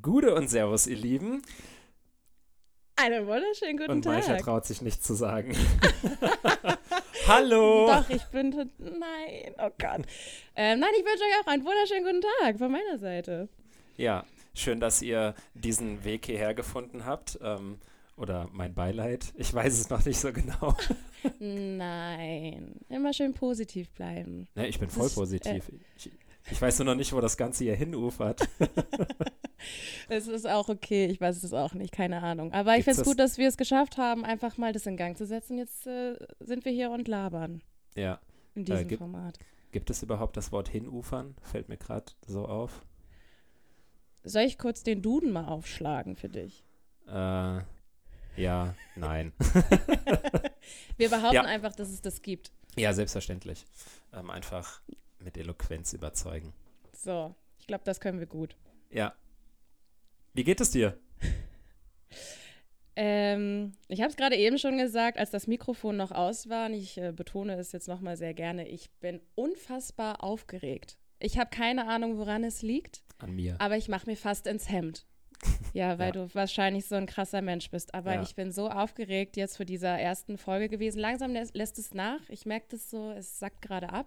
Gude und Servus, ihr Lieben. Einen wunderschönen guten und Tag. Maisha traut sich nichts zu sagen. Hallo. Doch, ich bin. Nein, oh Gott. ähm, nein, ich wünsche euch auch einen wunderschönen guten Tag von meiner Seite. Ja, schön, dass ihr diesen Weg hierher gefunden habt. Ähm, oder mein Beileid. Ich weiß es noch nicht so genau. Nein, immer schön positiv bleiben. ne, ich bin voll ist, positiv. ich, ich weiß nur noch nicht, wo das Ganze hier hinufert. Es ist auch okay, ich weiß es auch nicht, keine Ahnung. Aber ich Gibt's finde es gut, dass wir es geschafft haben, einfach mal das in Gang zu setzen. Jetzt äh, sind wir hier und labern Ja. in diesem gibt- Format. Gibt es überhaupt das Wort hinufern? Fällt mir gerade so auf. Soll ich kurz den Duden mal aufschlagen für dich? Äh, ja, nein. Wir behaupten Ja. einfach, dass es das gibt. ja, selbstverständlich. Ähm, einfach mit Eloquenz überzeugen. So, ich glaube, das können wir gut. Ja. Wie geht es dir? Ähm, ich habe es gerade eben schon gesagt, als das Mikrofon noch aus war, und ich äh, betone es jetzt nochmal sehr gerne, ich bin unfassbar aufgeregt. Ich habe keine Ahnung, woran es liegt, An mir. aber ich mache mir fast ins Hemd. Ja, weil Ja. du wahrscheinlich so ein krasser Mensch bist. Aber Ja. ich bin so aufgeregt jetzt für dieser ersten Folge gewesen. Langsam lä lässt es nach. Ich merke das so, es sackt gerade ab.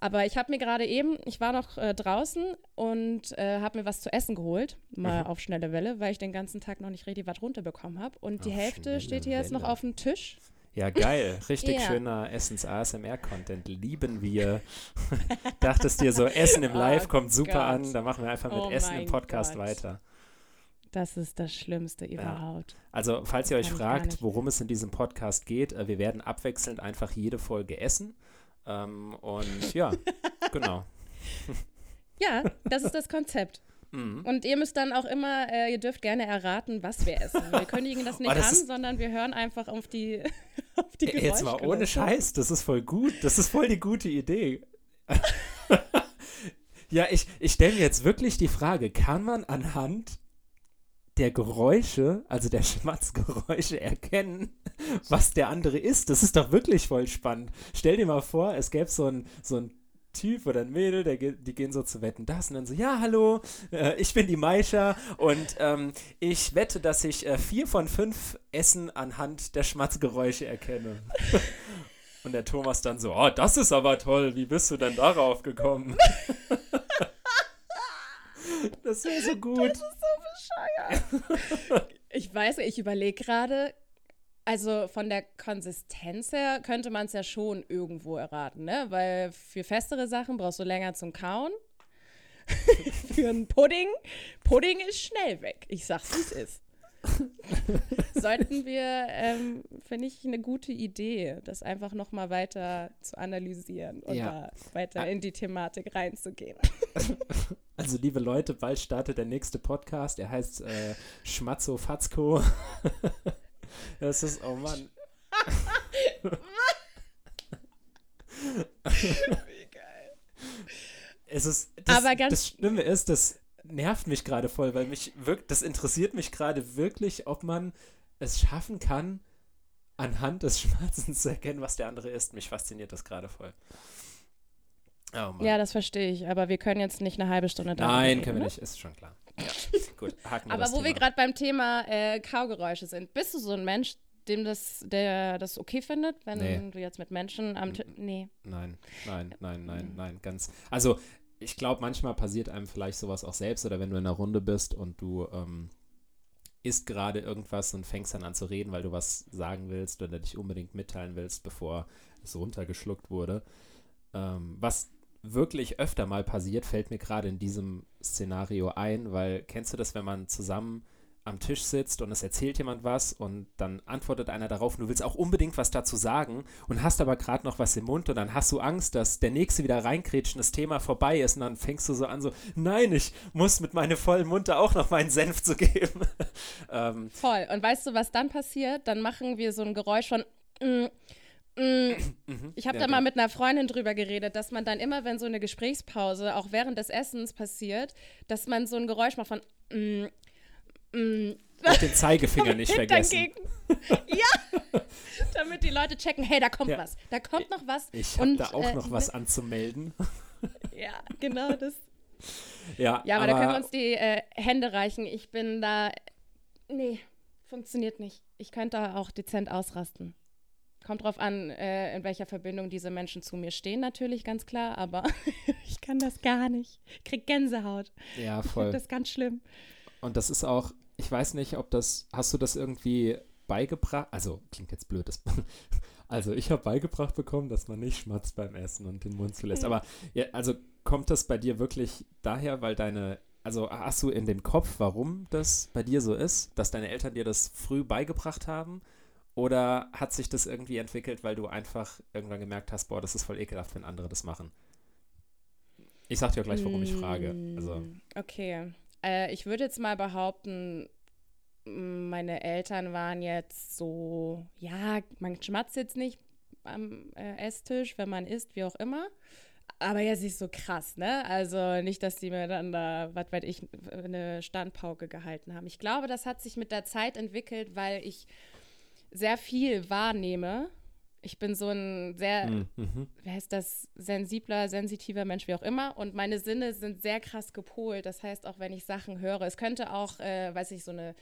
Aber ich habe mir gerade eben, ich war noch äh, draußen und äh, habe mir was zu essen geholt, mal Mhm. auf schnelle Welle, weil ich den ganzen Tag noch nicht richtig was runterbekommen habe. Und die Auf Hälfte steht hier jetzt noch Welle. auf dem Tisch. Ja, geil. Richtig Ja. schöner Essens-ASMR-Content. Lieben wir. Dachtest dir so, Essen im Oh Live kommt super Gott. an. Da machen wir einfach mit Oh Essen im Podcast Gott. weiter. Das ist das Schlimmste überhaupt. Also, falls ihr euch fragt, worum es in diesem Podcast geht, äh, wir werden abwechselnd einfach jede Folge essen. Ähm, und ja, genau. Ja, das ist das Konzept. Mhm. Und ihr müsst dann auch immer, äh, ihr dürft gerne erraten, was wir essen. Wir kündigen das nicht Oh, das an, sondern wir hören einfach auf die, auf die Äh, Jetzt mal ohne. Scheiß, das ist voll gut. Das ist voll die gute Idee. ja, ich, ich stelle mir jetzt wirklich die Frage, kann man anhand der Geräusche, also der Schmatzgeräusche erkennen, was der andere ist? Das ist doch wirklich voll spannend. Stell dir mal vor, es gäbe so ein, so ein Typ oder ein Mädel, der, die gehen so zu wetten das und dann so, ja, hallo, äh, ich bin die Maisha und ähm, ich wette, dass ich äh, vier von fünf Essen anhand der Schmatzgeräusche erkenne. und der Thomas dann so, oh, das ist aber toll, wie bist du denn darauf gekommen? das wäre so gut. Ich weiß, ich überlege gerade, also von der Konsistenz her könnte man es ja schon irgendwo erraten, ne? Weil für festere Sachen brauchst du länger zum Kauen. für einen Pudding, Pudding ist schnell weg. Ich sag's, wie es ist. Sollten wir, ähm, finde ich, eine gute Idee, das einfach nochmal weiter zu analysieren und Ja. da weiter in die Thematik reinzugehen. Also, liebe Leute, bald startet der nächste Podcast. Er heißt äh, Schmatzo Fatzko. das ist, oh Mann. Es ist, das, Aber ganz- das Schlimme ist, das nervt mich gerade voll, weil mich wirk das interessiert mich gerade wirklich, ob man es schaffen kann, anhand des Schmatzens zu erkennen, was der andere ist. Mich fasziniert das gerade voll. Oh. Ja, das verstehe ich, aber wir können jetzt nicht eine halbe Stunde darüber Nein, können wir ne? nicht, ist schon klar. Ja, gut, haken wir Aber wo wir Thema. gerade beim Thema äh, Kaugeräusche sind, bist du so ein Mensch, dem das, der das okay findet, wenn Nee. du jetzt mit Menschen am Tisch. Nee. Nein, nein, nein, nein, nein, ganz. Also, ich glaube, manchmal passiert einem vielleicht sowas auch selbst oder wenn du in einer Runde bist und du ähm, isst gerade irgendwas und fängst dann an zu reden, weil du was sagen willst oder dich unbedingt mitteilen willst, bevor es runtergeschluckt wurde. Ähm, was wirklich öfter mal passiert, fällt mir gerade in diesem Szenario ein, weil kennst du das, wenn man zusammen am Tisch sitzt und es erzählt jemand was und dann antwortet einer darauf und du willst auch unbedingt was dazu sagen und hast aber gerade noch was im Mund und dann hast du Angst, dass der Nächste wieder reinkrätscht und das Thema vorbei ist und dann fängst du so an so, nein, ich muss mit meinem vollen Mund da auch noch meinen Senf zu geben. ähm, Voll. Und weißt du, was dann passiert? Dann machen wir so ein Geräusch von. Mm, mm. Ich habe ja, da mal genau. mit einer Freundin drüber geredet, dass man dann immer, wenn so eine Gesprächspause auch während des Essens passiert, dass man so ein Geräusch macht von. Mm, mm, Auch den Zeigefinger nicht vergessen. Ja, damit die Leute checken, hey, da kommt Ja. was, da kommt noch was. Ich habe da auch äh, noch was anzumelden. Ja, genau das. Ja, Ja, aber, da können wir uns die äh, Hände reichen. Ich bin da. Nee, funktioniert nicht. Ich könnte auch dezent ausrasten. Kommt drauf an, äh, in welcher Verbindung diese Menschen zu mir stehen, natürlich, ganz klar, aber ich kann das gar nicht. Ich krieg Gänsehaut. Ja, Ich voll. das ganz schlimm. Und das ist auch, ich weiß nicht, ob das, hast du das irgendwie beigebracht? Also, klingt jetzt blöd. Also, ich habe beigebracht bekommen, dass man nicht schmatzt beim Essen und den Mund zulässt. Aber, ja, also, kommt das bei dir wirklich daher, weil deine, also, hast du in dem Kopf, warum das bei dir so ist, dass deine Eltern dir das früh beigebracht haben? Oder hat sich das irgendwie entwickelt, weil du einfach irgendwann gemerkt hast, boah, das ist voll ekelhaft, wenn andere das machen? Ich sag dir auch gleich, warum ich frage. Also, Mm, Okay. Äh, ich würde jetzt mal behaupten, meine Eltern waren jetzt so, ja, man schmatzt jetzt nicht am äh, Esstisch, wenn man isst, wie auch immer. Aber jetzt nicht so krass, ne? Also nicht, dass die mir dann da, was weiß ich, eine Standpauke gehalten haben. Ich glaube, das hat sich mit der Zeit entwickelt, weil ich sehr viel wahrnehme. Ich bin so ein sehr mm, mhm. wie heißt das, sensibler, sensitiver Mensch, wie auch immer. Und meine Sinne sind sehr krass gepolt. Das heißt, auch wenn ich Sachen höre, es könnte auch, äh, weiß ich, so eine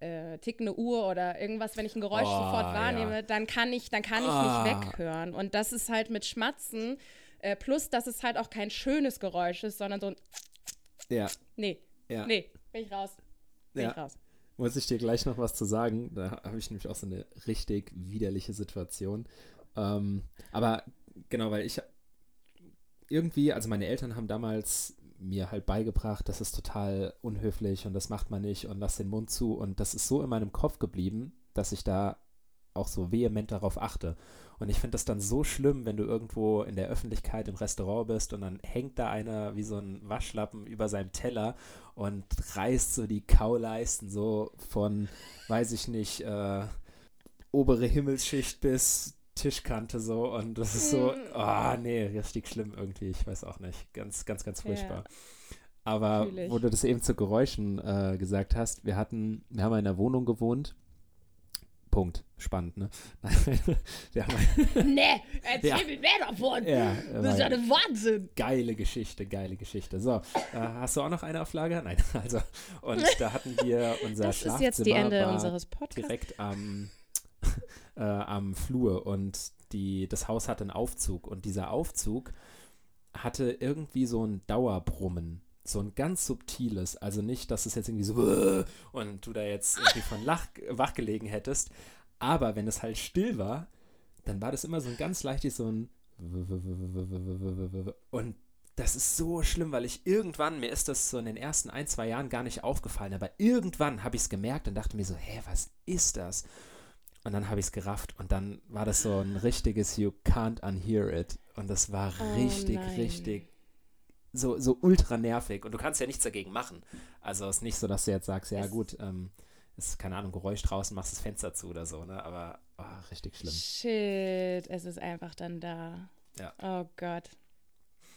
äh, tickende Uhr oder irgendwas, wenn ich ein Geräusch Oh, sofort wahrnehme, ja. dann kann ich, dann kann ich Ah. nicht weghören. Und das ist halt mit Schmatzen, äh, plus dass es halt auch kein schönes Geräusch ist, sondern so ein, ja, nee, ja. nee, bin ich raus, bin Ja. ich raus. Muss ich dir gleich noch was zu sagen. Da habe ich nämlich auch so eine richtig widerliche Situation. Ähm, aber genau, weil ich irgendwie, also meine Eltern haben damals mir halt beigebracht, das ist total unhöflich und das macht man nicht und lass den Mund zu. Und das ist so in meinem Kopf geblieben, dass ich da auch so vehement darauf achte. Und ich finde das dann so schlimm, wenn du irgendwo in der Öffentlichkeit im Restaurant bist und dann hängt da einer wie so ein Waschlappen über seinem Teller und reißt so die Kauleisten so von, weiß ich nicht, äh, obere Himmelsschicht bis Tischkante so und das ist so, ah nee, richtig schlimm irgendwie, ich weiß auch nicht, ganz, ganz, ganz Ja. furchtbar. Aber Fühl ich. wo du das eben zu Geräuschen äh, gesagt hast, wir hatten, wir haben in einer Wohnung gewohnt, Punkt, spannend, ne? haben, Nee, erzähl Ja. mir mehr davon. ja, Das ist ja ein Wahnsinn. Geile Geschichte, geile Geschichte. So, äh, hast du auch noch eine auf Lager? Nein, also, und da hatten wir unser Das ist Schlafzimmer jetzt die Ende unseres Podcasts. direkt am, äh, am Flur und die, das Haus hatte einen Aufzug und dieser Aufzug hatte irgendwie so ein Dauerbrummen. So ein ganz subtiles, also nicht, dass es jetzt irgendwie so und du da jetzt irgendwie von Lach, wach gelegen hättest, aber wenn es halt still war, dann war das immer so ein ganz leichtes, so ein und das ist so schlimm, weil ich irgendwann, mir ist das so in den ersten ein, zwei Jahren gar nicht aufgefallen, aber irgendwann habe ich es gemerkt und dachte mir so, hä, was ist das? Und dann habe ich es gerafft und dann war das so ein richtiges You can't unhear it. Und das war Oh richtig, nein. richtig so, so ultra nervig. Und du kannst ja nichts dagegen machen. Also es ist nicht so, dass du jetzt sagst, ja gut, ähm, ist, keine Ahnung, Geräusch draußen, machst das Fenster zu oder so, ne? Aber oh, richtig schlimm. Shit, es ist einfach dann da. Ja. Oh Gott.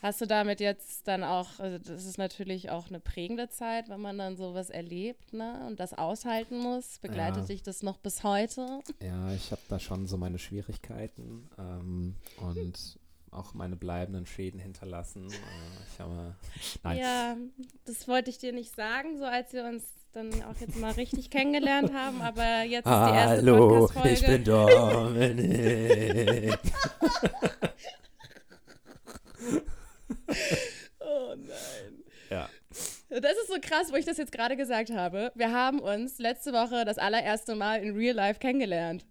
Hast du damit jetzt dann auch, also das ist natürlich auch eine prägende Zeit, wenn man dann sowas erlebt, ne? Und das aushalten muss. Begleitet Ja. dich das noch bis heute? Ja, ich habe da schon so meine Schwierigkeiten ähm, und auch meine bleibenden Schäden hinterlassen. Äh, ich habe, nein, Ja, das wollte ich dir nicht sagen, so als wir uns dann auch jetzt mal richtig kennengelernt haben, aber jetzt ist die erste Hallo, ich bin Dominik. Oh nein. ja, Das ist so krass, wo ich das jetzt gerade gesagt habe. Wir haben uns letzte Woche das allererste Mal in Real Life kennengelernt.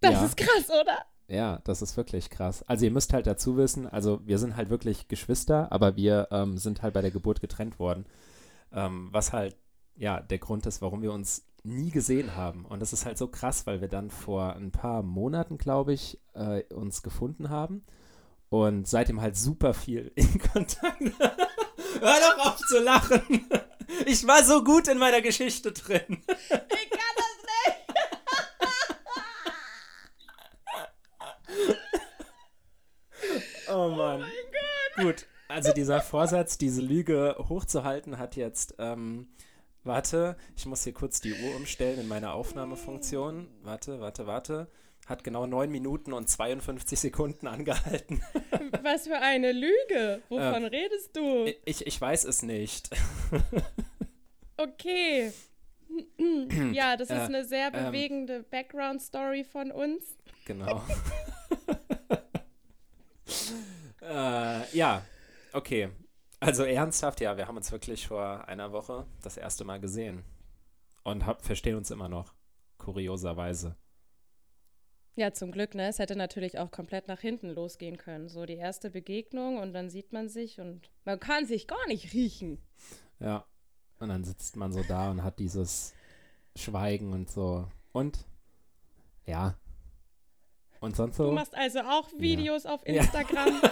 Das Ja. ist krass, oder? Ja, das ist wirklich krass. Also ihr müsst halt dazu wissen, also wir sind halt wirklich Geschwister, aber wir ähm, sind halt bei der Geburt getrennt worden. Ähm, was halt, ja, der Grund ist, warum wir uns nie gesehen haben. Und das ist halt so krass, weil wir dann vor ein paar Monaten, glaube ich, äh, uns gefunden haben. Und seitdem halt super viel in Kontakt. Hör doch auf zu lachen. Ich war so gut in meiner Geschichte drin. Kann das nicht. Oh Mann. Gut, also dieser Vorsatz, diese Lüge hochzuhalten, hat jetzt, ähm, warte, ich muss hier kurz die Uhr umstellen in meiner Aufnahmefunktion. Warte, warte, warte. hat genau 9 Minuten und 52 Sekunden angehalten. Was für eine Lüge. Wovon äh, redest du? Ich, ich weiß es nicht. okay. ja, das ist äh, eine sehr ähm, bewegende ähm, Background-Story von uns. Genau. äh, ja, okay. Also ernsthaft, ja, wir haben uns wirklich vor einer Woche das erste Mal gesehen. Und hab, verstehen uns immer noch. Kurioserweise. Ja, zum Glück, ne? Es hätte natürlich auch komplett nach hinten losgehen können. So die erste Begegnung und dann sieht man sich und man kann sich gar nicht riechen. Ja. Und dann sitzt man so da und hat dieses Schweigen und so. Und? Ja. Und sonst so? Du machst also auch Videos ja. auf Instagram.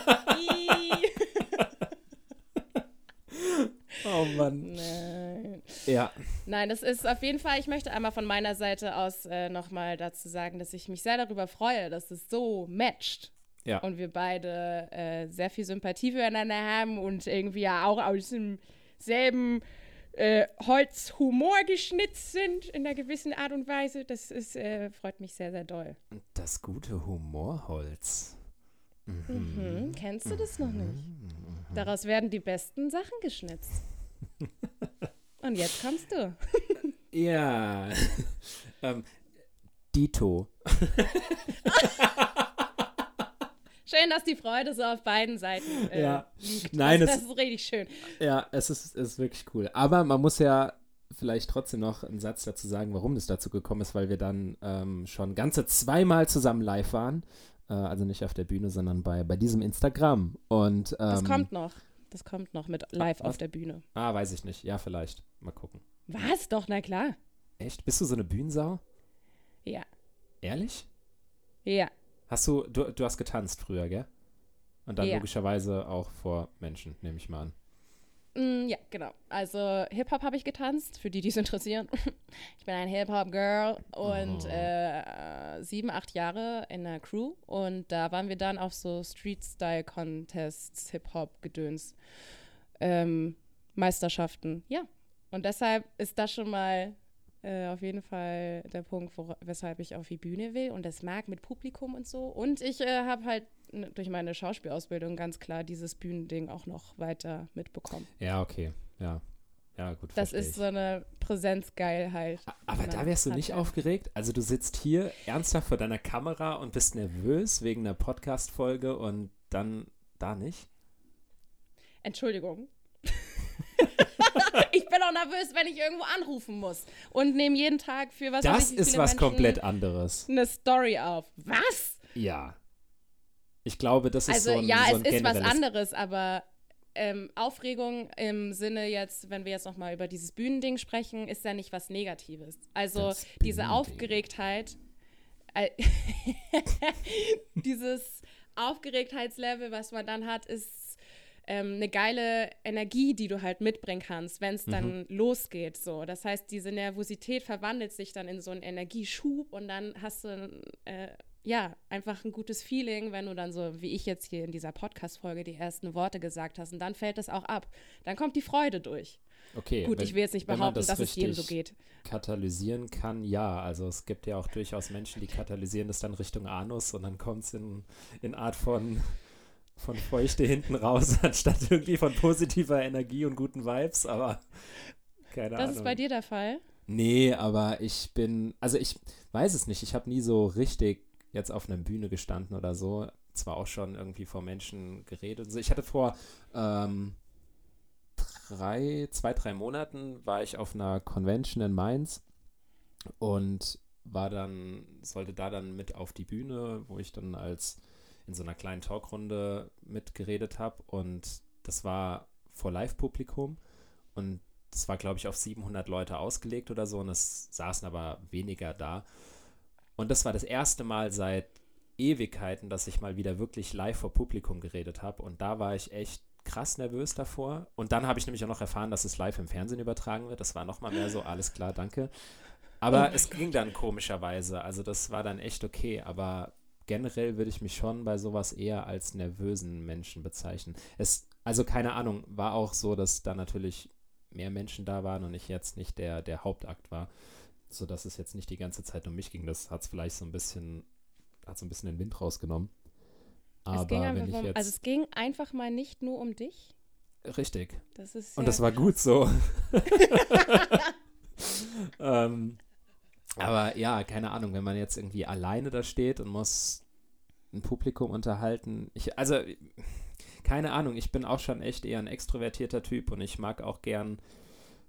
Oh Mann. Nein. Ja. Nein, das ist auf jeden Fall, ich möchte einmal von meiner Seite aus äh, nochmal dazu sagen, dass ich mich sehr darüber freue, dass es so matcht. Ja. Und wir beide äh, sehr viel Sympathie füreinander haben und irgendwie ja auch aus demselben äh, Holz Humor geschnitzt sind in einer gewissen Art und Weise. Das ist, äh, freut mich sehr, sehr doll. Das gute Humorholz. Mhm. Mhm. Kennst du das noch nicht? Mhm. Daraus werden die besten Sachen geschnitzt. Und jetzt kommst du. ja. ähm, Dito. Schön, dass die Freude so auf beiden Seiten äh, ja. liegt. Nein, also, das ist richtig schön. Ja, es ist, ist wirklich cool. Aber man muss ja vielleicht trotzdem noch einen Satz dazu sagen, warum es dazu gekommen ist, weil wir dann ähm, schon ganze zweimal zusammen live waren. Äh, also nicht auf der Bühne, sondern bei, bei diesem Instagram. Und, ähm, das kommt noch. Das kommt noch mit live ah, auf der Bühne. Ah, weiß ich nicht. Ja, vielleicht. Mal gucken. Was? Doch, na klar. Echt? Bist du so eine Bühnensau? Ja. Ehrlich? Ja. Hast du, du, du hast getanzt früher, gell? Und dann ja. logischerweise auch vor Menschen, nehme ich mal an. Mm, ja, genau. Also Hip-Hop habe ich getanzt, für die, die es interessieren. ich bin ein Hip-Hop-Girl und oh. äh, sieben, acht Jahre in der Crew. Und da waren wir dann auf so Street-Style-Contests, Hip-Hop-Gedöns, ähm, Meisterschaften. Ja. Und deshalb ist das schon mal äh, auf jeden Fall der Punkt, wo, weshalb ich auf die Bühne will und das mag mit Publikum und so. Und ich äh, habe halt durch meine Schauspielausbildung ganz klar dieses Bühnending auch noch weiter mitbekommen. Ja, okay. Ja. Ja, gut. Das ist ich. so eine Präsenzgeilheit. Aber da wärst du nicht aufgeregt? Also du sitzt hier ernsthaft vor deiner Kamera und bist nervös wegen einer Podcast-Folge und dann da nicht? Entschuldigung. ich bin auch nervös, wenn ich irgendwo anrufen muss und nehme jeden Tag für was Das ich, ist was Menschen komplett anderes. Eine Story auf. Was? Ja. Ich glaube, das ist also, so ein ja, so ein es ist was anderes, aber ähm, Aufregung im Sinne jetzt, wenn wir jetzt noch mal über dieses Bühnending sprechen, ist ja nicht was Negatives. Also diese Aufgeregtheit, äh, dieses Aufgeregtheitslevel, was man dann hat, ist ähm, eine geile Energie, die du halt mitbringen kannst, wenn es dann mhm. losgeht. So, das heißt, diese Nervosität verwandelt sich dann in so einen Energieschub und dann hast du äh, ja, einfach ein gutes Feeling, wenn du dann so, wie ich jetzt hier in dieser Podcast-Folge, die ersten Worte gesagt hast. Und dann fällt es auch ab. Dann kommt die Freude durch. Okay. Gut, wenn, ich will jetzt nicht behaupten, das dass es jedem so geht. Katalysieren kann, ja. Also es gibt ja auch durchaus Menschen, die katalysieren das dann Richtung Anus und dann kommt es in, in Art von, von Feuchte hinten raus, anstatt irgendwie von positiver Energie und guten Vibes. Aber keine das Ahnung. Das ist bei dir der Fall? Nee, aber ich bin, also ich weiß es nicht. Ich habe nie so richtig jetzt auf einer Bühne gestanden oder so. Zwar auch schon irgendwie vor Menschen geredet. Ich hatte vor ähm, drei, zwei, drei Monaten war ich auf einer Convention in Mainz und war dann, sollte da dann mit auf die Bühne, wo ich dann als in so einer kleinen Talkrunde mitgeredet habe und das war vor Live-Publikum und das war, glaube ich, auf 700 Leute ausgelegt oder so und es saßen aber weniger da. Und das war das erste Mal seit Ewigkeiten, dass ich mal wieder wirklich live vor Publikum geredet habe. Und da war ich echt krass nervös davor. Und dann habe ich nämlich auch noch erfahren, dass es live im Fernsehen übertragen wird. Das war nochmal mehr so, alles klar, danke. Aber oh es ging dann komischerweise. Also das war dann echt okay. Aber generell würde ich mich schon bei sowas eher als nervösen Menschen bezeichnen. Es, also keine Ahnung, war auch so, dass da natürlich mehr Menschen da waren und ich jetzt nicht der, der Hauptakt war sodass es jetzt nicht die ganze Zeit um mich ging. Das hat es vielleicht so ein bisschen hat so ein bisschen den Wind rausgenommen. Aber es ging wenn ich um, jetzt. Also es ging einfach mal nicht nur um dich. Richtig. Das ist Und das war gut so. ähm, aber ja, keine Ahnung, wenn man jetzt irgendwie alleine da steht und muss ein Publikum unterhalten. Ich, also, keine Ahnung, ich bin auch schon echt eher ein extrovertierter Typ und ich mag auch gern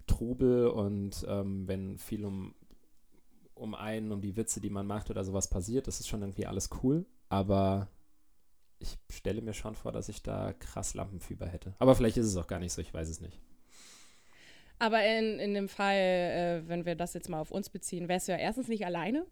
Trubel und ähm, wenn viel um, um einen, um die Witze, die man macht oder sowas passiert, das ist schon irgendwie alles cool. Aber ich stelle mir schon vor, dass ich da krass Lampenfieber hätte. Aber vielleicht ist es auch gar nicht so, ich weiß es nicht. Aber in, in dem Fall, äh, wenn wir das jetzt mal auf uns beziehen, wärst du ja erstens nicht alleine.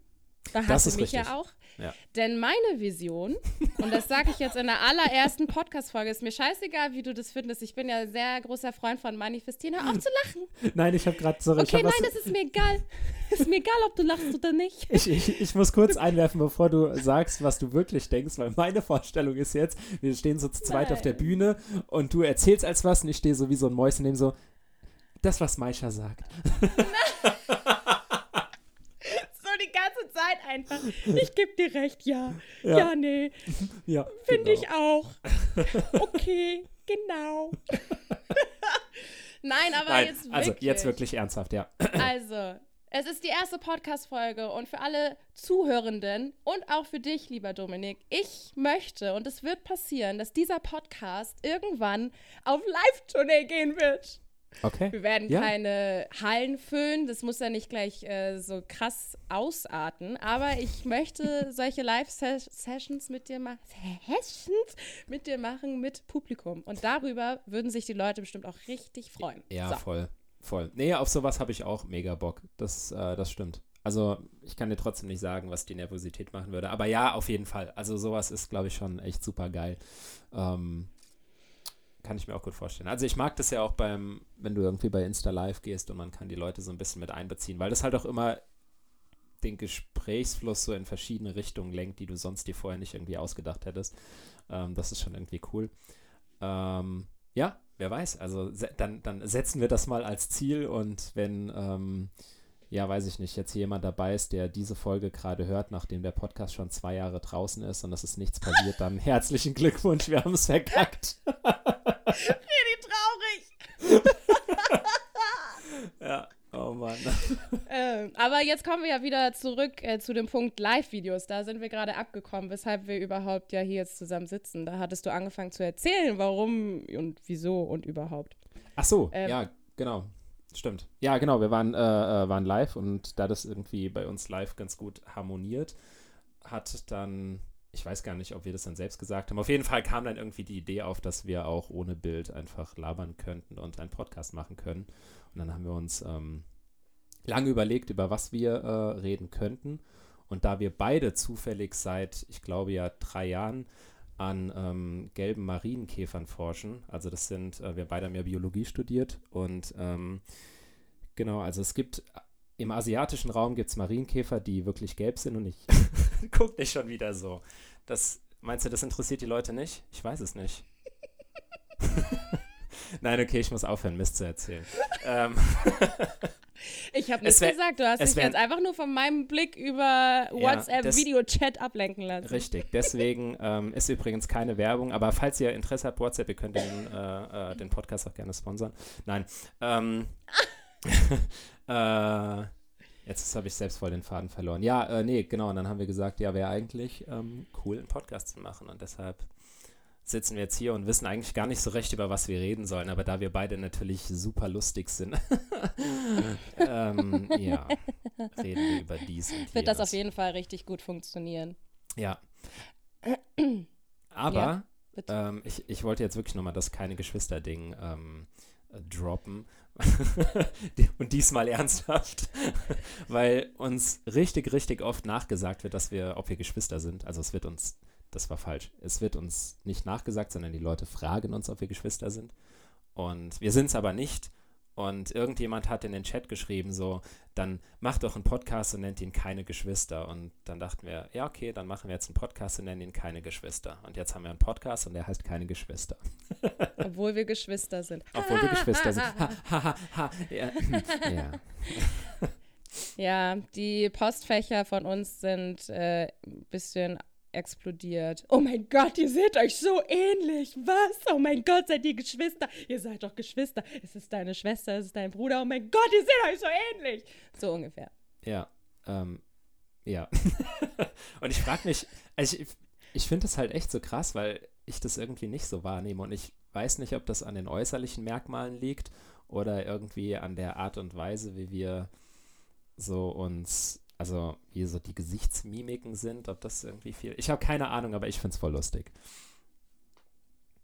Da hast du mich richtig. ja auch. Ja. Denn meine Vision, und das sage ich jetzt in der allerersten Podcast-Folge, ist mir scheißegal, wie du das findest. Ich bin ja ein sehr großer Freund von Manifestieren. Hör auf zu lachen. Nein, ich habe gerade so. Okay, nein, das ist mir egal. ist mir egal, ob du lachst oder nicht. Ich, ich, ich muss kurz einwerfen, bevor du sagst, was du wirklich denkst, weil meine Vorstellung ist jetzt, wir stehen so zu zweit nein. auf der Bühne und du erzählst als was und ich stehe so wie so ein Mäuschen neben so, das, was Maisha sagt. Zeit einfach. Ich gebe dir recht, ja. Ja, ja nee. Ja, Finde genau. ich auch. Okay, genau. Nein, aber Nein, jetzt wirklich. Also jetzt wirklich ernsthaft, ja. Also, es ist die erste Podcast-Folge und für alle Zuhörenden und auch für dich, lieber Dominik, ich möchte und es wird passieren, dass dieser Podcast irgendwann auf Live-Tournee gehen wird. Okay. Wir werden ja. keine Hallen füllen, das muss ja nicht gleich äh, so krass ausarten, aber ich möchte solche Live-Sessions mit dir machen, Sessions mit dir machen mit Publikum und darüber würden sich die Leute bestimmt auch richtig freuen. Ja, so. voll, voll. Nee, auf sowas habe ich auch mega Bock, das, äh, das stimmt. Also ich kann dir trotzdem nicht sagen, was die Nervosität machen würde, aber ja, auf jeden Fall. Also sowas ist, glaube ich, schon echt super geil. Ähm, kann ich mir auch gut vorstellen. Also ich mag das ja auch beim, wenn du irgendwie bei Insta Live gehst und man kann die Leute so ein bisschen mit einbeziehen, weil das halt auch immer den Gesprächsfluss so in verschiedene Richtungen lenkt, die du sonst dir vorher nicht irgendwie ausgedacht hättest. Ähm, das ist schon irgendwie cool. Ähm, ja, wer weiß. Also dann, dann setzen wir das mal als Ziel und wenn ähm, ja, weiß ich nicht, jetzt jemand dabei ist, der diese Folge gerade hört, nachdem der Podcast schon zwei Jahre draußen ist und es ist nichts passiert, dann herzlichen Glückwunsch, wir haben es verkackt. Richtig traurig. ja. Oh Mann. Ähm, aber jetzt kommen wir ja wieder zurück äh, zu dem Punkt Live-Videos. Da sind wir gerade abgekommen, weshalb wir überhaupt ja hier jetzt zusammen sitzen. Da hattest du angefangen zu erzählen, warum und wieso und überhaupt. Ach so, ähm, ja, genau. Stimmt. Ja, genau, wir waren, äh, äh, waren live und da das irgendwie bei uns live ganz gut harmoniert, hat dann, ich weiß gar nicht, ob wir das dann selbst gesagt haben, auf jeden Fall kam dann irgendwie die Idee auf, dass wir auch ohne Bild einfach labern könnten und einen Podcast machen können. Und dann haben wir uns ähm, lange überlegt, über was wir äh, reden könnten. Und da wir beide zufällig seit, ich glaube ja, drei Jahren an ähm, gelben Marienkäfern forschen. Also das sind, äh, wir beide haben ja Biologie studiert und ähm, genau, also es gibt im asiatischen Raum gibt es Marienkäfer, die wirklich gelb sind und ich guck dich schon wieder so. Das meinst du, das interessiert die Leute nicht? Ich weiß es nicht. Nein, okay, ich muss aufhören, Mist zu erzählen. ähm, ich habe nichts gesagt, du hast mich jetzt einfach nur von meinem Blick über WhatsApp-Video-Chat ablenken lassen. Richtig, deswegen ähm, ist übrigens keine Werbung, aber falls ihr Interesse habt, WhatsApp, ihr könnt den, äh, äh, den Podcast auch gerne sponsern. Nein. Ähm, äh, Jetzt habe ich selbst voll den Faden verloren. Ja, äh, nee, genau. Und dann haben wir gesagt, ja, wäre eigentlich ähm, cool, einen Podcast zu machen. Und deshalb sitzen wir jetzt hier und wissen eigentlich gar nicht so recht, über was wir reden sollen, aber da wir beide natürlich super lustig sind, ähm, ja, reden wir über dies und Wird das auf jeden Fall richtig gut funktionieren. Ja. Aber ja, ähm, ich, ich wollte jetzt wirklich nochmal das keine Geschwister-Ding ähm, droppen. und diesmal ernsthaft, weil uns richtig, richtig oft nachgesagt wird, dass wir, ob wir Geschwister sind. Also es wird uns das war falsch. Es wird uns nicht nachgesagt, sondern die Leute fragen uns, ob wir Geschwister sind. Und wir sind es aber nicht. Und irgendjemand hat in den Chat geschrieben, so, dann mach doch einen Podcast und nennt ihn keine Geschwister. Und dann dachten wir, ja, okay, dann machen wir jetzt einen Podcast und nennen ihn keine Geschwister. Und jetzt haben wir einen Podcast und der heißt keine Geschwister. Obwohl wir Geschwister sind. Obwohl wir Geschwister sind. Ja. ja, die Postfächer von uns sind äh, ein bisschen explodiert. Oh mein Gott, ihr seht euch so ähnlich. Was? Oh mein Gott, seid ihr Geschwister? Ihr seid doch Geschwister. Es ist deine Schwester, es ist dein Bruder. Oh mein Gott, ihr seht euch so ähnlich. So ungefähr. Ja, ähm, ja. und ich frage mich, also ich, ich finde das halt echt so krass, weil ich das irgendwie nicht so wahrnehme und ich weiß nicht, ob das an den äußerlichen Merkmalen liegt oder irgendwie an der Art und Weise, wie wir so uns, also wie so die Gesichtsmimiken sind, ob das irgendwie viel. Ich habe keine Ahnung, aber ich finde es voll lustig.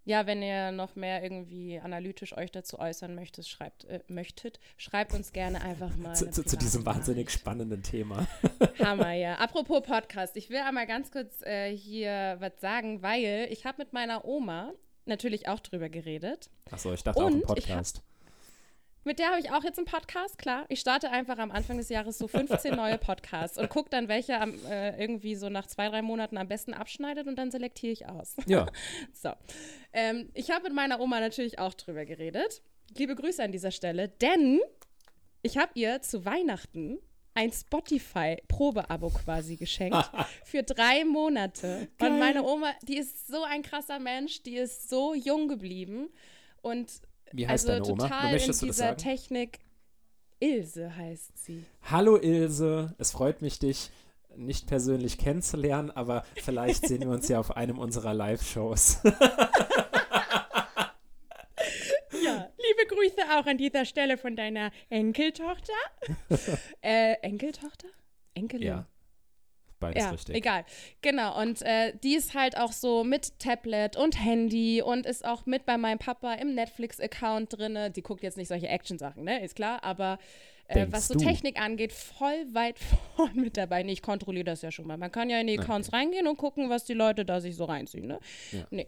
Ja, wenn ihr noch mehr irgendwie analytisch euch dazu äußern möchtet, schreibt, äh, möchtet, schreibt uns gerne einfach mal. zu, zu, zu, diesem wahnsinnig spannenden Thema. Hammer, ja. Apropos Podcast, ich will einmal ganz kurz äh, hier was sagen, weil ich habe mit meiner Oma natürlich auch drüber geredet. Achso, ich dachte Und auch im Podcast. Mit der habe ich auch jetzt einen Podcast, klar. Ich starte einfach am Anfang des Jahres so 15 neue Podcasts und gucke dann, welche am, äh, irgendwie so nach zwei, drei Monaten am besten abschneidet und dann selektiere ich aus. Ja. so. Ähm, ich habe mit meiner Oma natürlich auch drüber geredet. Liebe Grüße an dieser Stelle, denn ich habe ihr zu Weihnachten ein Spotify-Probeabo quasi geschenkt für drei Monate. Geil. Und meine Oma, die ist so ein krasser Mensch, die ist so jung geblieben und wie heißt also deine Oma? total in dieser Technik. Ilse heißt sie. Hallo Ilse, es freut mich, dich nicht persönlich kennenzulernen, aber vielleicht sehen wir uns ja auf einem unserer Live-Shows. ja, liebe Grüße auch an dieser Stelle von deiner Enkeltochter. äh, Enkeltochter? Enkelin? Ja. Beides ja, richtig. Egal. Genau. Und äh, die ist halt auch so mit Tablet und Handy und ist auch mit bei meinem Papa im Netflix-Account drin. Die guckt jetzt nicht solche Action-Sachen, ne? Ist klar, aber äh, was so du? Technik angeht, voll weit vorn mit dabei. Nee, ich kontrolliere das ja schon mal. Man kann ja in die Accounts okay. reingehen und gucken, was die Leute da sich so reinziehen, ne? Ja. Nee.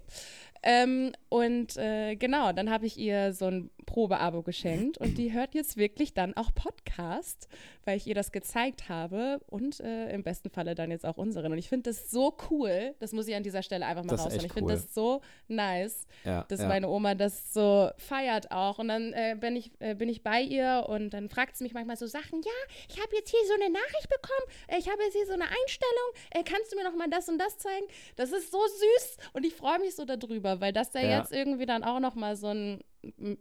Ähm, und äh, genau, dann habe ich ihr so ein Probeabo geschenkt und die hört jetzt wirklich dann auch Podcast, weil ich ihr das gezeigt habe und äh, im besten Falle dann jetzt auch unseren. Und ich finde das so cool, das muss ich an dieser Stelle einfach mal raushauen. Ich finde cool. das so nice, ja, dass ja. meine Oma das so feiert auch. Und dann äh, bin, ich, äh, bin ich bei ihr und dann fragt sie mich manchmal so Sachen, ja, ich habe jetzt hier so eine Nachricht bekommen, äh, ich habe jetzt hier so eine Einstellung, äh, kannst du mir noch mal das und das zeigen? Das ist so süß und ich freue mich so darüber, weil das da ja. jetzt irgendwie dann auch noch mal so ein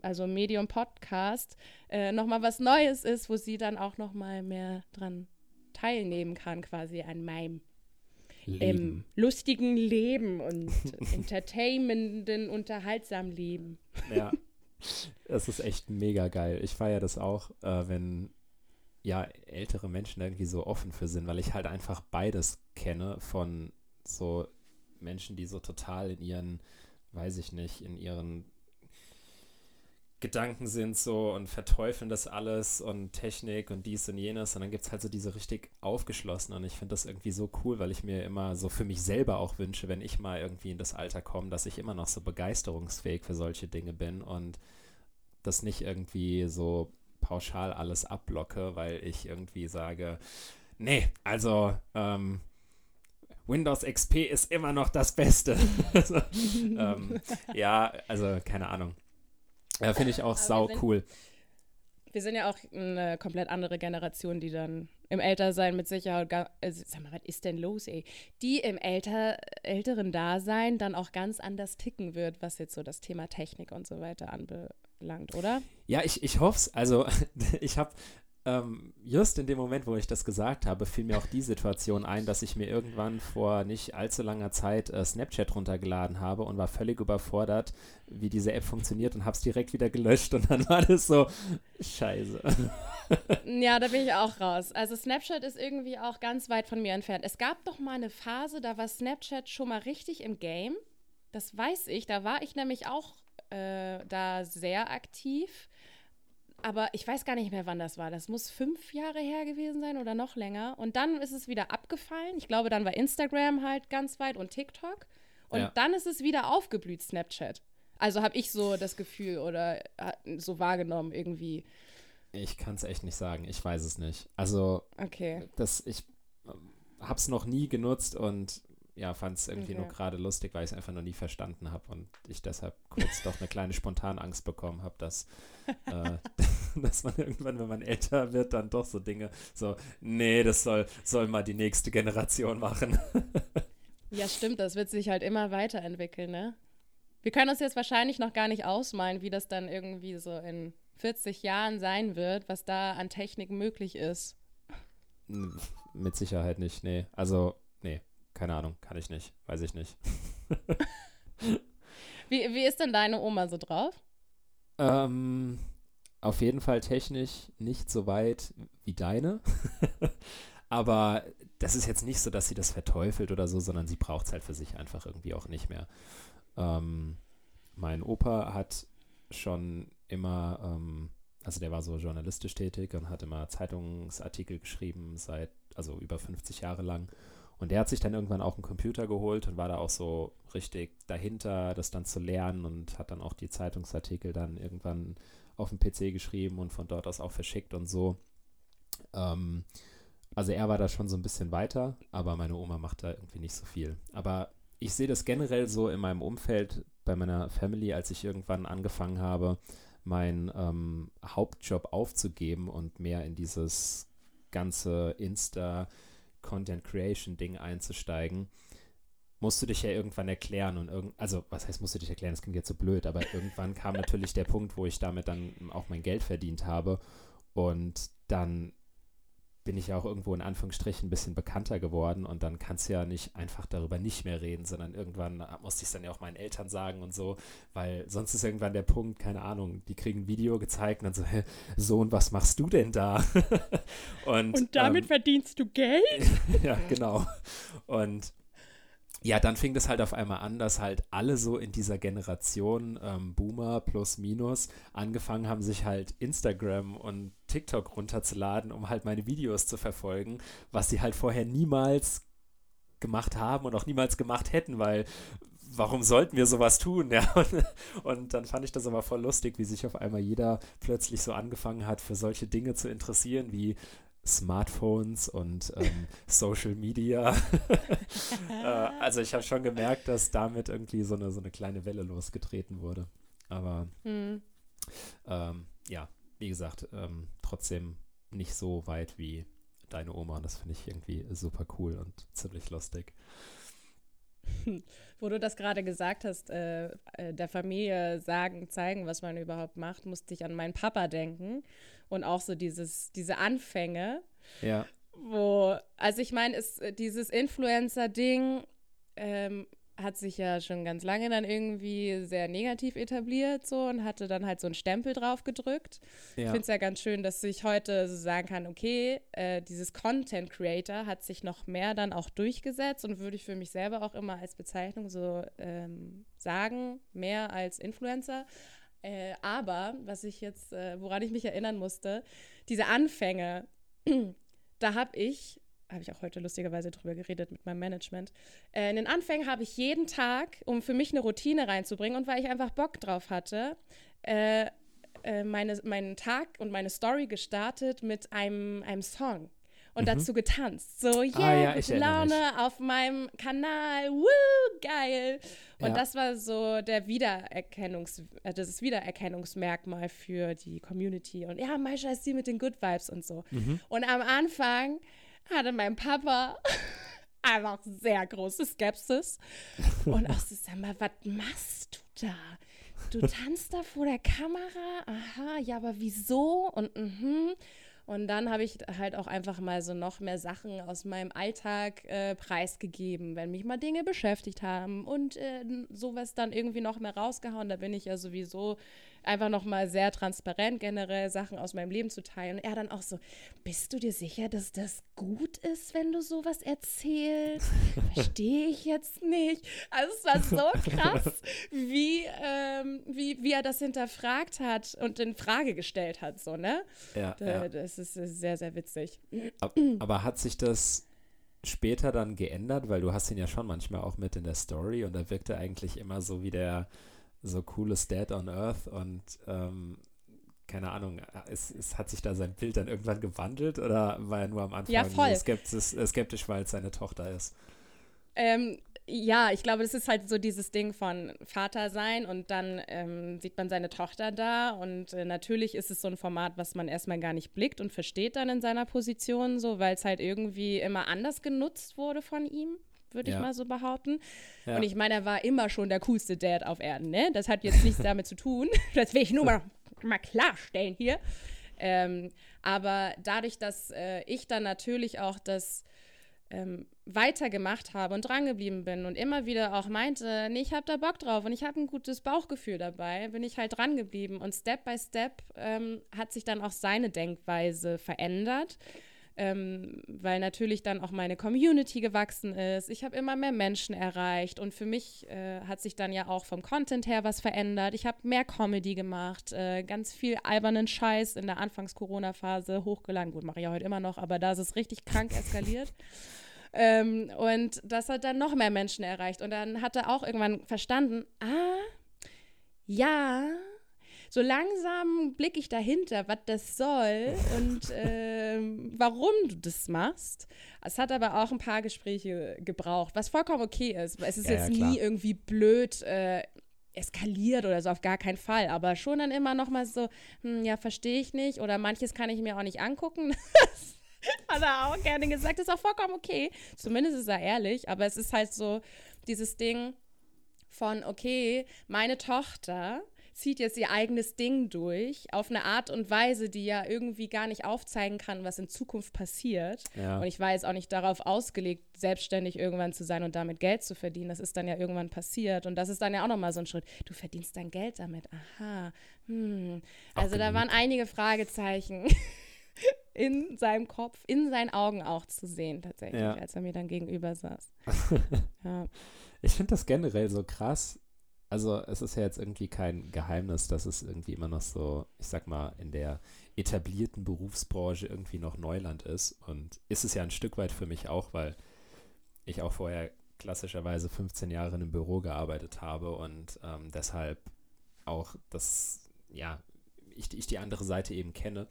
also Medium Podcast, äh, nochmal was Neues ist, wo sie dann auch nochmal mehr dran teilnehmen kann, quasi an meinem ähm, lustigen Leben und entertainmenden, unterhaltsamen Leben. Ja, es ist echt mega geil. Ich feiere das auch, äh, wenn ja ältere Menschen irgendwie so offen für sind, weil ich halt einfach beides kenne von so Menschen, die so total in ihren, weiß ich nicht, in ihren Gedanken sind so und verteufeln das alles und Technik und dies und jenes und dann gibt es halt so diese richtig aufgeschlossenen und ich finde das irgendwie so cool, weil ich mir immer so für mich selber auch wünsche, wenn ich mal irgendwie in das Alter komme, dass ich immer noch so begeisterungsfähig für solche Dinge bin und das nicht irgendwie so pauschal alles abblocke, weil ich irgendwie sage, nee, also ähm, Windows XP ist immer noch das Beste. also, ähm, ja, also keine Ahnung. Ja, finde ich auch sau sind, cool. Wir sind ja auch eine komplett andere Generation, die dann im Ältersein mit Sicherheit, also, sag mal, was ist denn los, ey? Die im älter, älteren Dasein dann auch ganz anders ticken wird, was jetzt so das Thema Technik und so weiter anbelangt, oder? Ja, ich, ich hoffe es. Also, ich habe ähm, just in dem Moment, wo ich das gesagt habe, fiel mir auch die Situation ein, dass ich mir irgendwann vor nicht allzu langer Zeit äh, Snapchat runtergeladen habe und war völlig überfordert, wie diese App funktioniert und habe es direkt wieder gelöscht und dann war das so, scheiße. Ja, da bin ich auch raus. Also Snapchat ist irgendwie auch ganz weit von mir entfernt. Es gab doch mal eine Phase, da war Snapchat schon mal richtig im Game. Das weiß ich. Da war ich nämlich auch äh, da sehr aktiv aber ich weiß gar nicht mehr, wann das war. Das muss fünf Jahre her gewesen sein oder noch länger. Und dann ist es wieder abgefallen. Ich glaube, dann war Instagram halt ganz weit und TikTok. Und ja. dann ist es wieder aufgeblüht, Snapchat. Also habe ich so das Gefühl oder äh, so wahrgenommen irgendwie. Ich kann es echt nicht sagen. Ich weiß es nicht. Also, okay. das, ich ähm, habe es noch nie genutzt und ja, fand es irgendwie okay. nur gerade lustig, weil ich es einfach noch nie verstanden habe und ich deshalb kurz doch eine kleine Spontanangst bekommen habe, dass, äh, dass man irgendwann, wenn man älter wird, dann doch so Dinge so, nee, das soll, soll mal die nächste Generation machen. Ja, stimmt, das wird sich halt immer weiterentwickeln, ne? Wir können uns jetzt wahrscheinlich noch gar nicht ausmalen, wie das dann irgendwie so in 40 Jahren sein wird, was da an Technik möglich ist. Mit Sicherheit nicht, nee. Also, keine Ahnung, kann ich nicht, weiß ich nicht. wie, wie ist denn deine Oma so drauf? Ähm, auf jeden Fall technisch nicht so weit wie deine. Aber das ist jetzt nicht so, dass sie das verteufelt oder so, sondern sie braucht es halt für sich einfach irgendwie auch nicht mehr. Ähm, mein Opa hat schon immer, ähm, also der war so journalistisch tätig und hat immer Zeitungsartikel geschrieben, seit, also über 50 Jahre lang. Und der hat sich dann irgendwann auch einen Computer geholt und war da auch so richtig dahinter, das dann zu lernen und hat dann auch die Zeitungsartikel dann irgendwann auf dem PC geschrieben und von dort aus auch verschickt und so. Ähm, also er war da schon so ein bisschen weiter, aber meine Oma macht da irgendwie nicht so viel. Aber ich sehe das generell so in meinem Umfeld, bei meiner Family, als ich irgendwann angefangen habe, meinen ähm, Hauptjob aufzugeben und mehr in dieses ganze Insta Content Creation Ding einzusteigen, musst du dich ja irgendwann erklären und irgend, also was heißt musst du dich erklären, das klingt jetzt so blöd, aber irgendwann kam natürlich der Punkt, wo ich damit dann auch mein Geld verdient habe und dann bin ich ja auch irgendwo in Anführungsstrichen ein bisschen bekannter geworden und dann kannst du ja nicht einfach darüber nicht mehr reden, sondern irgendwann musste ich es dann ja auch meinen Eltern sagen und so, weil sonst ist irgendwann der Punkt, keine Ahnung, die kriegen ein Video gezeigt und dann so, hä, Sohn, was machst du denn da? und, und damit ähm, verdienst du Geld? ja, genau. Und ja, dann fing das halt auf einmal an, dass halt alle so in dieser Generation ähm, Boomer plus minus angefangen haben, sich halt Instagram und TikTok runterzuladen, um halt meine Videos zu verfolgen, was sie halt vorher niemals gemacht haben und auch niemals gemacht hätten, weil warum sollten wir sowas tun? Ja, und, und, dann fand ich das aber voll lustig, wie sich auf einmal jeder plötzlich so angefangen hat, für solche Dinge zu interessieren, wie Smartphones und ähm, Social Media. äh, also ich habe schon gemerkt, dass damit irgendwie so eine, so eine kleine Welle losgetreten wurde. Aber hm. ähm, ja, wie gesagt, ähm, trotzdem nicht so weit wie deine Oma. Und das finde ich irgendwie super cool und ziemlich lustig. Wo du das gerade gesagt hast, äh, äh, der Familie sagen, zeigen, was man überhaupt macht, musste ich an meinen Papa denken und auch so dieses, diese Anfänge. Ja. Wo, also ich meine, dieses Influencer-Ding ähm, hat sich ja schon ganz lange dann irgendwie sehr negativ etabliert so und hatte dann halt so einen Stempel drauf gedrückt. Ja. Ich finde es ja ganz schön, dass ich heute so sagen kann, okay, äh, dieses Content Creator hat sich noch mehr dann auch durchgesetzt und würde ich für mich selber auch immer als Bezeichnung so ähm, sagen, mehr als Influencer. Äh, aber was ich jetzt, äh, woran ich mich erinnern musste, diese Anfänge, da habe ich, habe ich auch heute lustigerweise drüber geredet mit meinem Management, äh, in den Anfängen habe ich jeden Tag, um für mich eine Routine reinzubringen und weil ich einfach Bock drauf hatte, äh, äh, meine, meinen Tag und meine Story gestartet mit einem, einem Song und mhm. dazu getanzt. So, yeah, ah, ja, gute Laune auf meinem Kanal. Woo, geil. Und ja. das war so der Wiedererkennungs, äh, das Wiedererkennungsmerkmal für die Community. Und ja, Maisha ist die mit den Good Vibes und so. Mhm. Und am Anfang hatte mein Papa einfach sehr große Skepsis. und auch so, sag mal, was machst du da? Du tanzt da vor der Kamera? Aha, ja, aber wieso? Und mhm. Und dann habe ich halt auch einfach mal so noch mehr Sachen aus meinem Alltag äh, preisgegeben, wenn mich mal Dinge beschäftigt haben und äh, sowas dann irgendwie noch mehr rausgehauen. Da bin ich ja sowieso einfach nochmal sehr transparent generell Sachen aus meinem Leben zu teilen. Und er dann auch so, bist du dir sicher, dass das gut ist, wenn du sowas erzählst? Verstehe ich jetzt nicht. Also es war so krass, wie, ähm, wie, wie er das hinterfragt hat und in Frage gestellt hat, so, ne? Ja, da, ja. Das ist sehr, sehr witzig. Aber hat sich das später dann geändert, weil du hast ihn ja schon manchmal auch mit in der Story und da wirkt er eigentlich immer so wie der so coolest Dad on Earth und ähm, keine Ahnung, es, es, hat sich da sein Bild dann irgendwann gewandelt oder war er nur am Anfang ja, voll. skeptisch, skeptisch, weil es seine Tochter ist? Ähm, ja, ich glaube, das ist halt so dieses Ding von Vater sein und dann ähm, sieht man seine Tochter da und äh, natürlich ist es so ein Format, was man erstmal gar nicht blickt und versteht dann in seiner Position so, weil es halt irgendwie immer anders genutzt wurde von ihm. Würde Ja. ich mal so behaupten. Ja. Und ich meine, er war immer schon der coolste Dad auf Erden, ne? Das hat jetzt nichts damit zu tun. Das will ich nur mal, mal klarstellen hier. Ähm, aber dadurch, dass äh, ich dann natürlich auch das ähm, weitergemacht habe und drangeblieben bin und immer wieder auch meinte, nee, ich habe da Bock drauf und ich habe ein gutes Bauchgefühl dabei, bin ich halt drangeblieben. Und Step by Step ähm, hat sich dann auch seine Denkweise verändert ähm, weil natürlich dann auch meine Community gewachsen ist. Ich habe immer mehr Menschen erreicht und für mich äh, hat sich dann ja auch vom Content her was verändert. Ich habe mehr Comedy gemacht, äh, ganz viel albernen Scheiß in der Anfangs-Corona-Phase hochgeladen. Gut, mache ich ja heute immer noch, aber da ist es richtig krank eskaliert. Ähm, und das hat dann noch mehr Menschen erreicht. Und dann hat er auch irgendwann verstanden, ah, ja, so langsam blicke ich dahinter, was das soll und ähm, warum du das machst. Es hat aber auch ein paar Gespräche gebraucht, was vollkommen okay ist. Es ist Ja, ja, jetzt klar. nie irgendwie blöd äh, eskaliert oder so, auf gar keinen Fall. Aber schon dann immer noch mal so, hm, ja, verstehe ich nicht. Oder manches kann ich mir auch nicht angucken. hat er auch gerne gesagt. Ist auch vollkommen okay. Zumindest ist er ehrlich. Aber es ist halt so dieses Ding von, okay, meine Tochter zieht jetzt ihr eigenes Ding durch auf eine Art und Weise, die ja irgendwie gar nicht aufzeigen kann, was in Zukunft passiert. Ja. Und ich war jetzt auch nicht darauf ausgelegt, selbstständig irgendwann zu sein und damit Geld zu verdienen. Das ist dann ja irgendwann passiert. Und das ist dann ja auch nochmal so ein Schritt. Du verdienst dein Geld damit. Aha. Hm. Also da waren einige Fragezeichen in seinem Kopf, in seinen Augen auch zu sehen, tatsächlich, Ja. als er mir dann gegenüber saß. ja. Ich finde das generell so krass. Also es ist ja jetzt irgendwie kein Geheimnis, dass es irgendwie immer noch so, ich sag mal, in der etablierten Berufsbranche irgendwie noch Neuland ist. Und ist es ja ein Stück weit für mich auch, weil ich auch vorher klassischerweise 15 Jahre in einem Büro gearbeitet habe und ähm, deshalb auch das, ja, ich, ich die andere Seite eben kenne.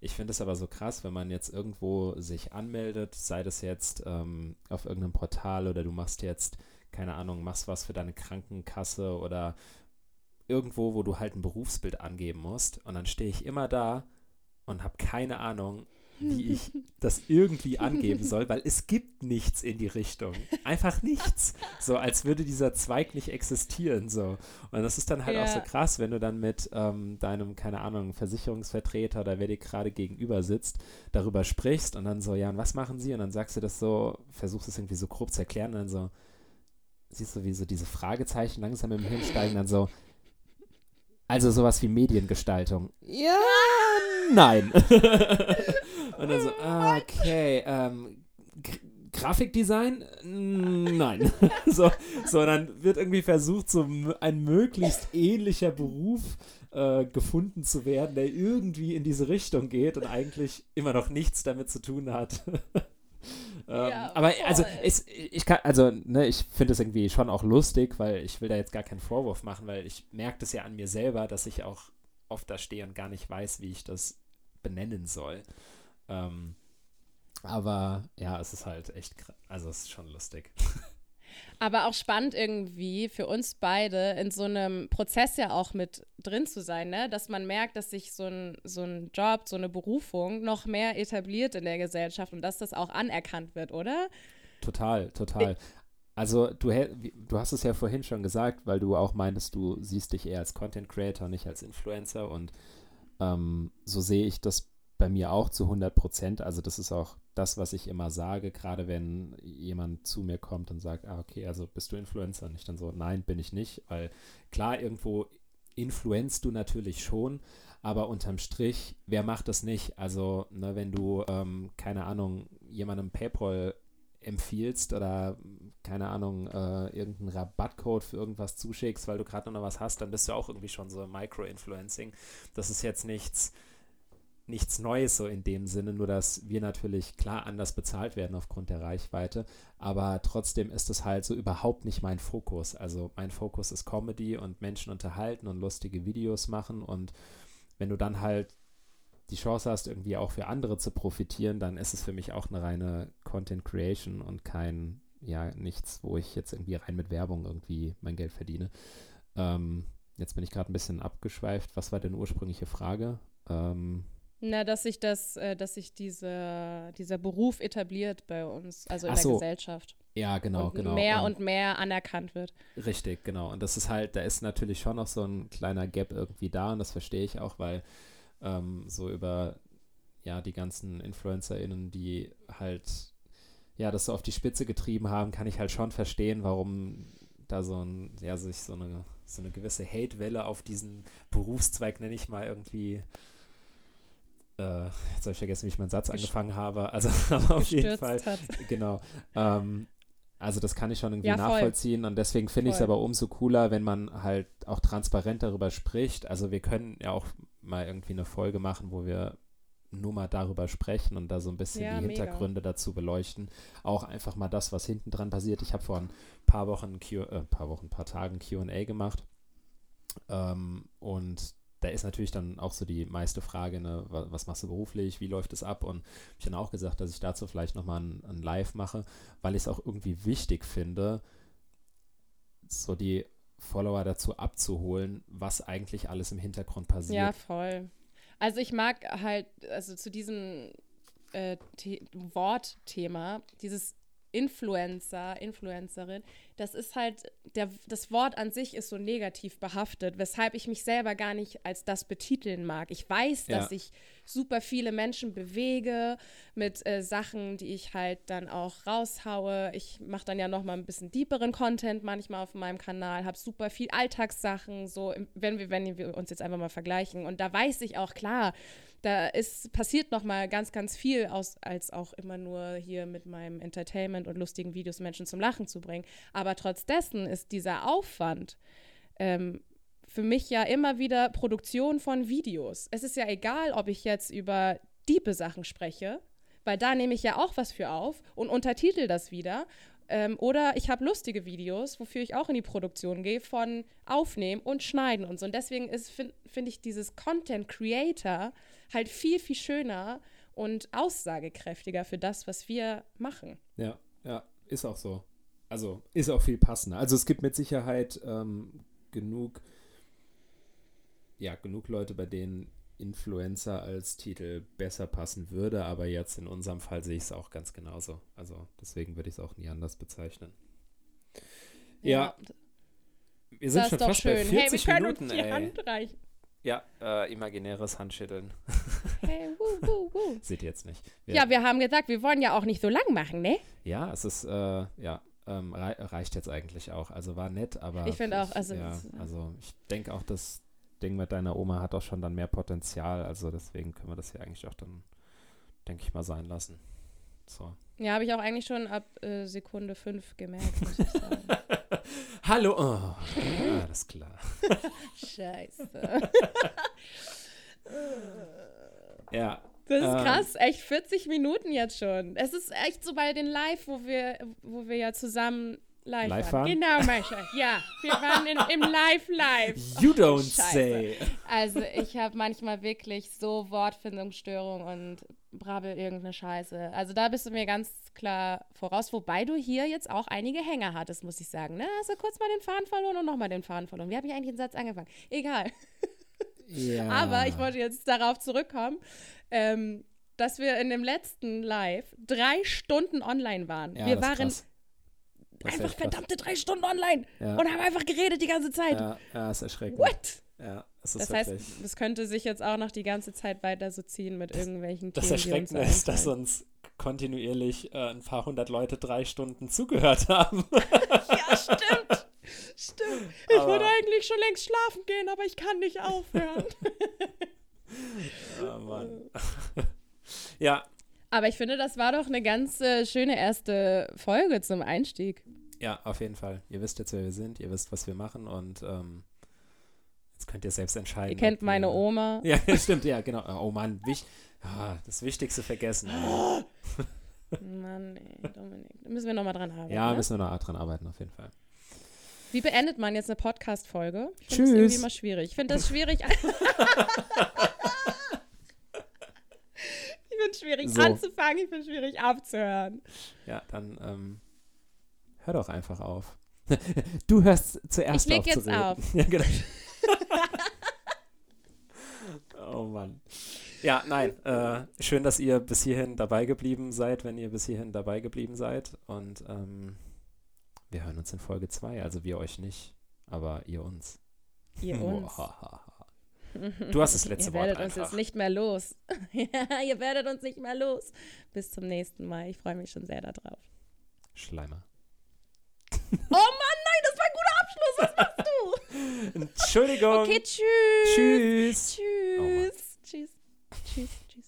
Ich finde es aber so krass, wenn man jetzt irgendwo sich anmeldet, sei das jetzt ähm, auf irgendeinem Portal oder du machst jetzt, keine Ahnung, machst was für deine Krankenkasse oder irgendwo, wo du halt ein Berufsbild angeben musst. Und dann stehe ich immer da und habe keine Ahnung, wie ich das irgendwie angeben soll, weil es gibt nichts in die Richtung. Einfach nichts. So, als würde dieser Zweig nicht existieren. So. Und das ist dann halt auch so Ja. krass, wenn du dann mit ähm, deinem, keine Ahnung, Versicherungsvertreter oder wer dir gerade gegenüber sitzt, darüber sprichst und dann so, ja, und was machen sie? Und dann sagst du das so, versuchst es irgendwie so grob zu erklären und dann so, siehst du, wie so diese Fragezeichen langsam im Hirn steigen, dann so, also sowas wie Mediengestaltung. Ja, nein. Und dann so, okay, ähm, Grafikdesign? Nein. so, so, dann wird irgendwie versucht, so ein möglichst ähnlicher Beruf äh, gefunden zu werden, der irgendwie in diese Richtung geht und eigentlich immer noch nichts damit zu tun hat. ähm, Ja, aber also, voll. es, ich kann, also, ne, ich finde es irgendwie schon auch lustig, weil ich will da jetzt gar keinen Vorwurf machen, weil ich merke das ja an mir selber, dass ich auch oft da stehe und gar nicht weiß, wie ich das benennen soll. Ähm, aber ja, es ist halt echt, also es ist schon lustig. Aber auch spannend irgendwie für uns beide in so einem Prozess ja auch mit drin zu sein, ne? dass man merkt, dass sich so ein, so ein Job, so eine Berufung noch mehr etabliert in der Gesellschaft und dass das auch anerkannt wird, oder? Total, total. Also du, du hast es ja vorhin schon gesagt, weil du auch meintest, du siehst dich eher als Content Creator, nicht als Influencer und ähm, so sehe ich das bei mir auch zu 100 Prozent. Also das ist auch das, was ich immer sage, gerade wenn jemand zu mir kommt und sagt, ah okay, also bist du Influencer? Und ich dann so, nein, bin ich nicht, weil klar, irgendwo influenzt du natürlich schon, aber unterm Strich, wer macht das nicht? Also, ne, wenn du, ähm, keine Ahnung, jemandem PayPal empfiehlst oder keine Ahnung, äh, irgendeinen Rabattcode für irgendwas zuschickst, weil du gerade noch was hast, dann bist du auch irgendwie schon so Micro-Influencing. Das ist jetzt nichts, nichts Neues so in dem Sinne, nur dass wir natürlich klar anders bezahlt werden aufgrund der Reichweite, aber trotzdem ist es halt so überhaupt nicht mein Fokus. Also mein Fokus ist Comedy und Menschen unterhalten und lustige Videos machen und wenn du dann halt die Chance hast, irgendwie auch für andere zu profitieren, dann ist es für mich auch eine reine Content Creation und kein, ja, nichts, wo ich jetzt irgendwie rein mit Werbung irgendwie mein Geld verdiene. Ähm, jetzt bin ich gerade ein bisschen abgeschweift. Was war denn ursprüngliche Frage? Ähm, Na, dass sich das, äh, dass sich diese, dieser Beruf etabliert bei uns, also in Ach der so. Gesellschaft. Ja, genau, und genau. mehr und mehr anerkannt wird. Richtig, genau. Und das ist halt, da ist natürlich schon noch so ein kleiner Gap irgendwie da und das verstehe ich auch, weil ähm, so über ja die ganzen InfluencerInnen, die halt ja das so auf die Spitze getrieben haben, kann ich halt schon verstehen, warum da so ein, ja, sich so eine, so eine gewisse Hate-Welle auf diesen Berufszweig, nenne ich mal, irgendwie äh, jetzt habe ich vergessen, wie ich meinen Satz Gest- angefangen habe. Also aber auf jeden Fall hat. genau. Ähm, also das kann ich schon irgendwie Ja, voll. nachvollziehen und deswegen finde ich es aber umso cooler, wenn man halt auch transparent darüber spricht. Also wir können ja auch mal irgendwie eine Folge machen, wo wir nur mal darüber sprechen und da so ein bisschen Ja, die mega. Hintergründe dazu beleuchten. Auch einfach mal das, was hinten dran passiert. Ich habe vor ein paar Wochen, Q, äh, paar Wochen, paar Tagen Q&A gemacht ähm, und da ist natürlich dann auch so die meiste Frage, ne, wa- was machst du beruflich, wie läuft es ab? Und habe ich dann auch gesagt, dass ich dazu vielleicht nochmal ein, ein Live mache, weil ich es auch irgendwie wichtig finde, so die Follower dazu abzuholen, was eigentlich alles im Hintergrund passiert. Ja, voll. Also ich mag halt, also zu diesem äh, The Wortthema, dieses Influencer, Influencerin, das ist halt, der, das Wort an sich ist so negativ behaftet, weshalb ich mich selber gar nicht als das betiteln mag. Ich weiß, Ja. dass ich super viele Menschen bewege mit äh, Sachen, die ich halt dann auch raushaue. Ich mache dann ja noch mal ein bisschen deeperen Content manchmal auf meinem Kanal, habe super viel Alltagssachen, so wenn wir, wenn wir uns jetzt einfach mal vergleichen. Und da weiß ich auch klar, da ist passiert noch mal ganz, ganz viel aus, als auch immer nur hier mit meinem Entertainment und lustigen Videos Menschen zum Lachen zu bringen. Aber trotz dessen ist dieser Aufwand ähm, für mich ja immer wieder Produktion von Videos. Es ist ja egal, ob ich jetzt über diepe Sachen spreche, weil da nehme ich ja auch was für auf und untertitel das wieder. Ähm, oder ich habe lustige Videos, wofür ich auch in die Produktion gehe, von Aufnehmen und Schneiden und so. Und deswegen finde find ich dieses Content Creator halt viel, viel schöner und aussagekräftiger für das, was wir machen. Ja, ja, ist auch so. Also ist auch viel passender. Also es gibt mit Sicherheit ähm, genug, ja, genug Leute, bei denen Influencer als Titel besser passen würde, aber jetzt in unserem Fall sehe ich es auch ganz genauso. Also deswegen würde ich es auch nie anders bezeichnen. Ja, wir sind das schon ist doch fast schön. bei Hey, wir 40 können Minuten, uns die ey. Hand reichen. Ja, äh, imaginäres Handschütteln. Hey, wuh, wuh, wuh. Seht ihr jetzt nicht. Wir- Ja, wir haben gesagt, wir wollen ja auch nicht so lang machen, ne? Ja, es ist, äh, ja, ähm, rei reicht jetzt eigentlich auch. Also war nett, aber. Ich finde auch, also- Ja, also ich denke auch, das Ding mit deiner Oma hat auch schon dann mehr Potenzial. Also deswegen können wir das hier eigentlich auch dann, denke ich mal, sein lassen. So. Ja, habe ich auch eigentlich schon ab äh, Sekunde 5 gemerkt, muss ich sagen. Hallo! Oh, alles klar. Scheiße. Ja. Das ist Ähm. krass, echt 40 Minuten jetzt schon. Es ist echt so bei den Live, wo wir, wo wir ja zusammen live, Live waren. waren? Genau, mein Schatz. Ja, wir waren in, im Live-Live. You don't Scheiße. say. Also ich habe manchmal wirklich so Wortfindungsstörung und brabbel irgendeine Scheiße. Also da bist du mir ganz klar voraus, wobei du hier jetzt auch einige Hänger hattest, muss ich sagen. Ne? Hast du kurz mal den Faden verloren und nochmal den Faden verloren. Wie habe ich eigentlich den Satz angefangen? Egal. Ja. Aber ich wollte jetzt darauf zurückkommen, ähm, dass wir in dem letzten Live drei Stunden online waren. Ja, wir waren einfach verdammte drei Stunden online Ja. und haben einfach geredet die ganze Zeit. Ja, ja, ist erschreckend. What? Ja, es Das wirklich. heißt, das könnte sich jetzt auch noch die ganze Zeit weiter so ziehen mit irgendwelchen Das Themen, uns Erschreckende ist, dass uns kontinuierlich äh, ein paar hundert Leute drei Stunden zugehört haben. Ja, stimmt. Stimmt. Ich Aber- würde eigentlich schon längst schlafen gehen, aber ich kann nicht aufhören. oh Mann. ja, aber ich finde, das war doch eine ganz äh, schöne erste Folge zum Einstieg. ja, auf jeden Fall. Ihr wisst jetzt, wer wir sind, ihr wisst, was wir machen und ähm, jetzt könnt ihr selbst entscheiden. Ihr kennt meine wir- Oma. Ja, stimmt, ja, genau. Oh Mann, wich ah, das Wichtigste vergessen. Mann, ey, Dominik. Da müssen wir nochmal dran arbeiten. Ja, ne? müssen wir noch dran arbeiten, auf jeden Fall. Wie beendet man jetzt eine Podcast-Folge? Ich finde das Tschüss. irgendwie immer schwierig. Ich finde das schwierig. ich finde es schwierig So. anzufangen, ich finde es schwierig aufzuhören. Ja, dann ähm, hör doch einfach auf. Du hörst zuerst Ich leg auf jetzt zu reden. auf. Ja, genau. Oh Mann. Ja, nein. Äh, schön, dass ihr bis hierhin dabei geblieben seid, wenn ihr bis hierhin dabei geblieben seid. Und ähm, wir hören uns in Folge 2. Also wir euch nicht, aber ihr uns. Ihr uns. Du hast das letzte ihr Wort werdet uns einfach. jetzt nicht mehr los. ja, ihr werdet uns nicht mehr los. Bis zum nächsten Mal. Ich freue mich schon sehr darauf. Schleimer. Oh Mann, nein, das war ein guter Abschluss. Was machst du? Entschuldigung. Okay, tschüss. Tschüss. Tschüss. Oh tschüss. Tschüss. Tschüss.